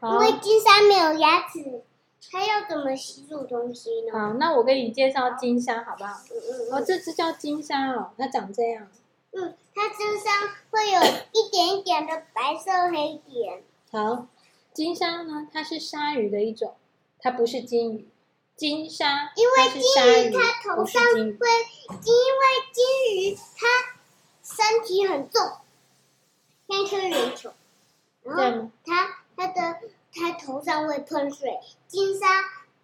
好因为金鲨没有牙齿，它要怎么吸入东西呢？好，那我给你介绍金鲨好不好？嗯嗯哦，这只叫金鲨哦，它长这样。嗯，它身上会有一点一点的白色黑点。好，金鲨呢，它是鲨鱼的一种，它不是金鱼。金鲨，因为金鱼它它头上会，因为金鱼它身体很重，像一颗圆球，然后它它的它头上会喷水。金鲨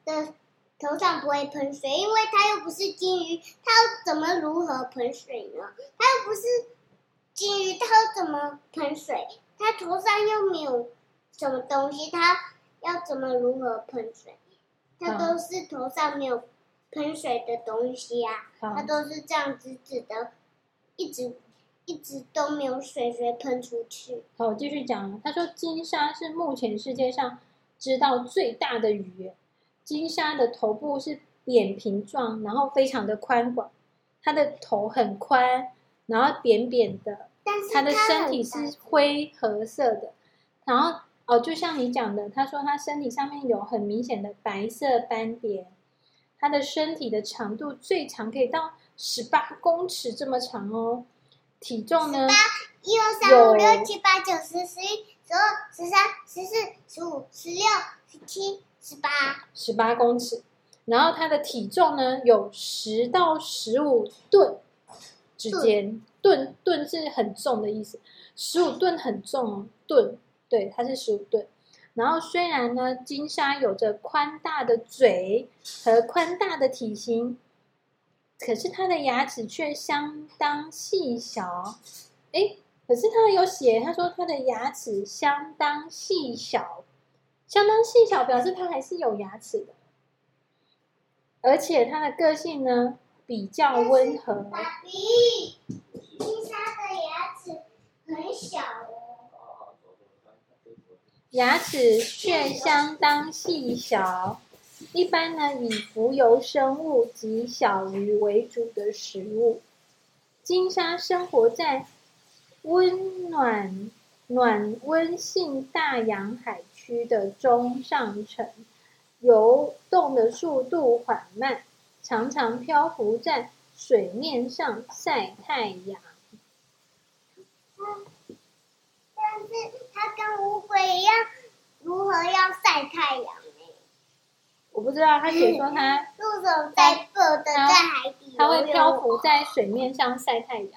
的头上不会喷水，因为它又不是金鱼，它要怎么如何喷水呢？它又不是金鱼，它要怎么喷水？它头上又没有什么东西，它要怎么如何喷水？它都是头上没有喷水的东西呀、啊，它都是这样子子的，一直一直都没有水水喷出去。好，我继续讲。他说，金鲨是目前世界上知道最大的鱼。金鲨的头部是扁平状，然后非常的宽广，它的头很宽，然后扁扁的，但是它的身体是灰褐色的，然后。哦，就像你讲的，他说他身体上面有很明显的白色斑点，他的身体的长度最长可以到十八公尺这么长哦，体重呢？八一二三五六七八九十十一十二十三十四十五十六十七十八十八公尺，然后它的体重呢有十到十五吨之间，吨吨是很重的意思，十五吨很重哦，吨。对，它是十五吨。然后虽然呢，金鲨有着宽大的嘴和宽大的体型，可是它的牙齿却相当细小。诶，可是它有写，他说它的牙齿相当细小，相当细小表示它还是有牙齿的，而且它的个性呢比较温和。爸比，金莎的牙齿很小哦。牙齿却相当细小，一般呢以浮游生物及小鱼为主的食物。金鲨生活在温暖暖温性大洋海区的中上层，游动的速度缓慢，常常漂浮在水面上晒太阳。但是它跟乌龟一样，如何要晒太阳？不知道，他写说他入手在在海底，它会漂浮在水面上晒太阳。